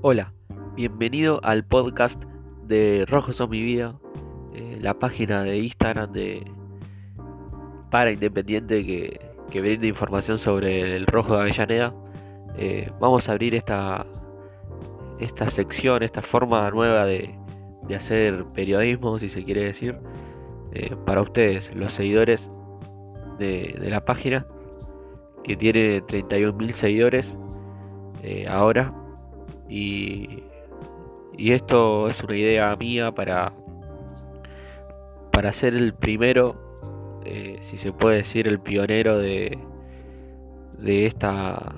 Hola, bienvenido al podcast de Rojos son mi vida, eh, la página de Instagram de para Independiente que, que brinda información sobre el Rojo de Avellaneda. Eh, vamos a abrir esta, esta sección, esta forma nueva de, hacer periodismo, si se quiere decir, eh, para ustedes, los seguidores de, de la página, que tiene 31.000 seguidores ahora y, esto es una idea mía para, para ser el primero, eh, si se puede decir, el pionero de, de, esta,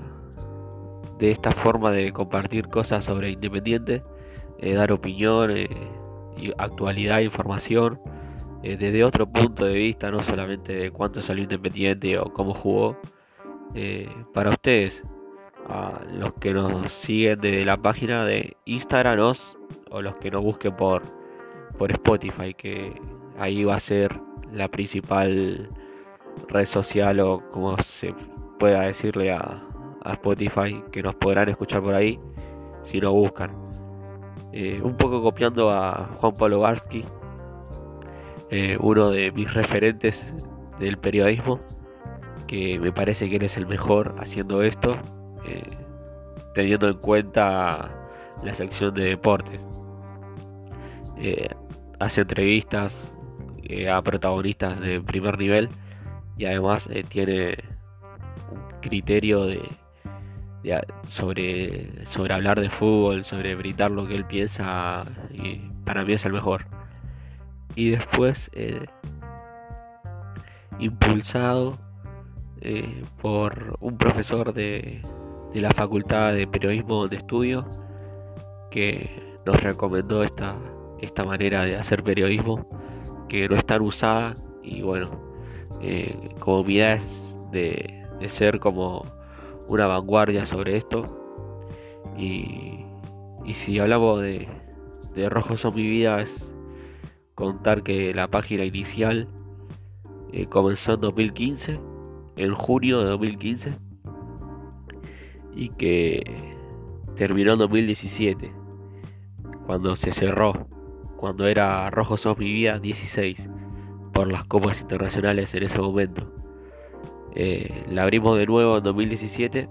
de esta forma de compartir cosas sobre Independiente, eh, dar opinión, eh, actualidad, información, desde otro punto de vista, no solamente de cuánto salió Independiente o cómo jugó, para ustedes a los que nos siguen de la página de Instagram o los que nos busquen por, por Spotify, que ahí va a ser la principal red social o como se pueda decirle a, Spotify, que nos podrán escuchar por ahí si nos buscan. Eh, un poco copiando a Juan Pablo Barsky, eh, uno de mis referentes del periodismo, que me parece que él es el mejor haciendo esto eh, teniendo en cuenta la sección de deportes. Eh, hace entrevistas eh, a protagonistas de primer nivel y además tiene un criterio de, sobre, sobre hablar de fútbol, sobre brindar lo que él piensa y para mí es el mejor. Y después impulsado por un profesor de, de la Facultad de Periodismo de Estudio que nos recomendó esta, esta manera de hacer periodismo que no es tan usada y bueno, eh, como mi es de, ser como una vanguardia sobre esto. Y, y si hablamos de, de Rojos son mi vida es contar que la página inicial eh, comenzó en 2015, en junio de 2015 y que terminó en 2017, cuando se cerró, cuando era Rojo Sos Mi Vida 16, por las copas internacionales en ese momento. Eh, la abrimos de nuevo en 2017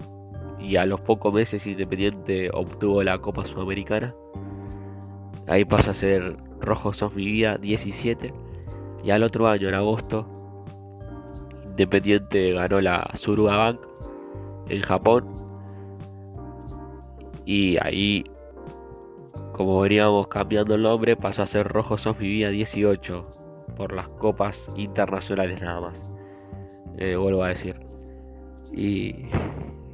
y a los pocos meses Independiente obtuvo la Copa Sudamericana. Ahí pasa a ser Rojo Sos Mi Vida 17 y al otro año, en agosto, Independiente ganó la Suruga Bank en Japón y ahí, como veníamos cambiando el nombre, pasó a ser Rojo Sos Vivía 18 por las copas internacionales nada más. Eh, vuelvo a decir. Y,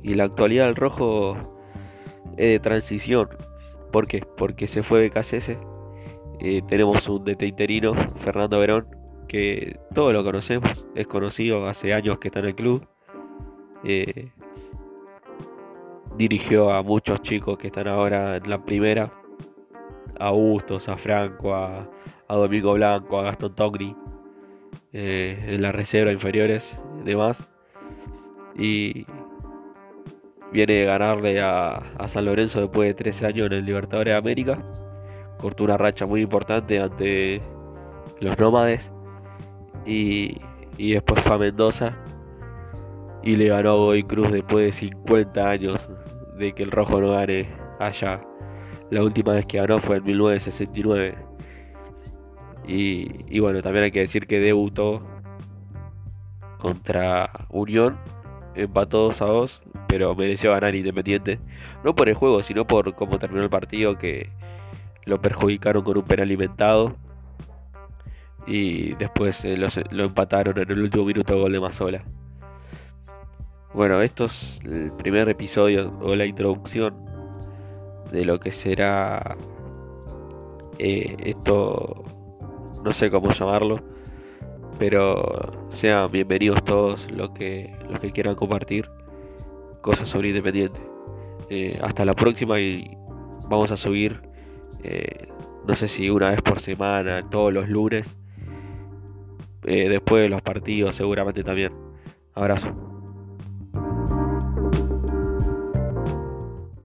y la actualidad del rojo es de transición. ¿Por qué? Porque se fue de Casese. Eh, tenemos un DT interino, Fernando Verón, que todos lo conocemos, es conocido, hace años que está en el club. Eh, dirigió a muchos chicos que están ahora en la primera, a Bustos, a Franco, a, Domingo Blanco, a Gastón Togni, eh, en la reserva inferiores, demás. Y viene a ganarle a, San Lorenzo después de 13 años en el Libertadores de América. Cortó una racha muy importante ante los nómades. Y, y después fue a Mendoza y le ganó a Godoy Cruz después de 50 años de que el rojo no gane allá. La última vez que ganó fue en 1969. Y, bueno, también hay que decir que debutó contra Unión, empató 2 a 2, pero mereció ganar Independiente. No por el juego, sino por cómo terminó el partido, que lo perjudicaron con un penal alimentado. Y después eh, lo, empataron en el último minuto gol de Mazola. Bueno, esto es el primer episodio o la introducción de lo que será eh, esto, no sé cómo llamarlo, pero sean bienvenidos todos los que, los que quieran compartir cosas sobre Independiente. Eh, hasta la próxima y vamos a subir, eh, no sé si una vez por semana, todos los lunes, después de los partidos seguramente también. Abrazo.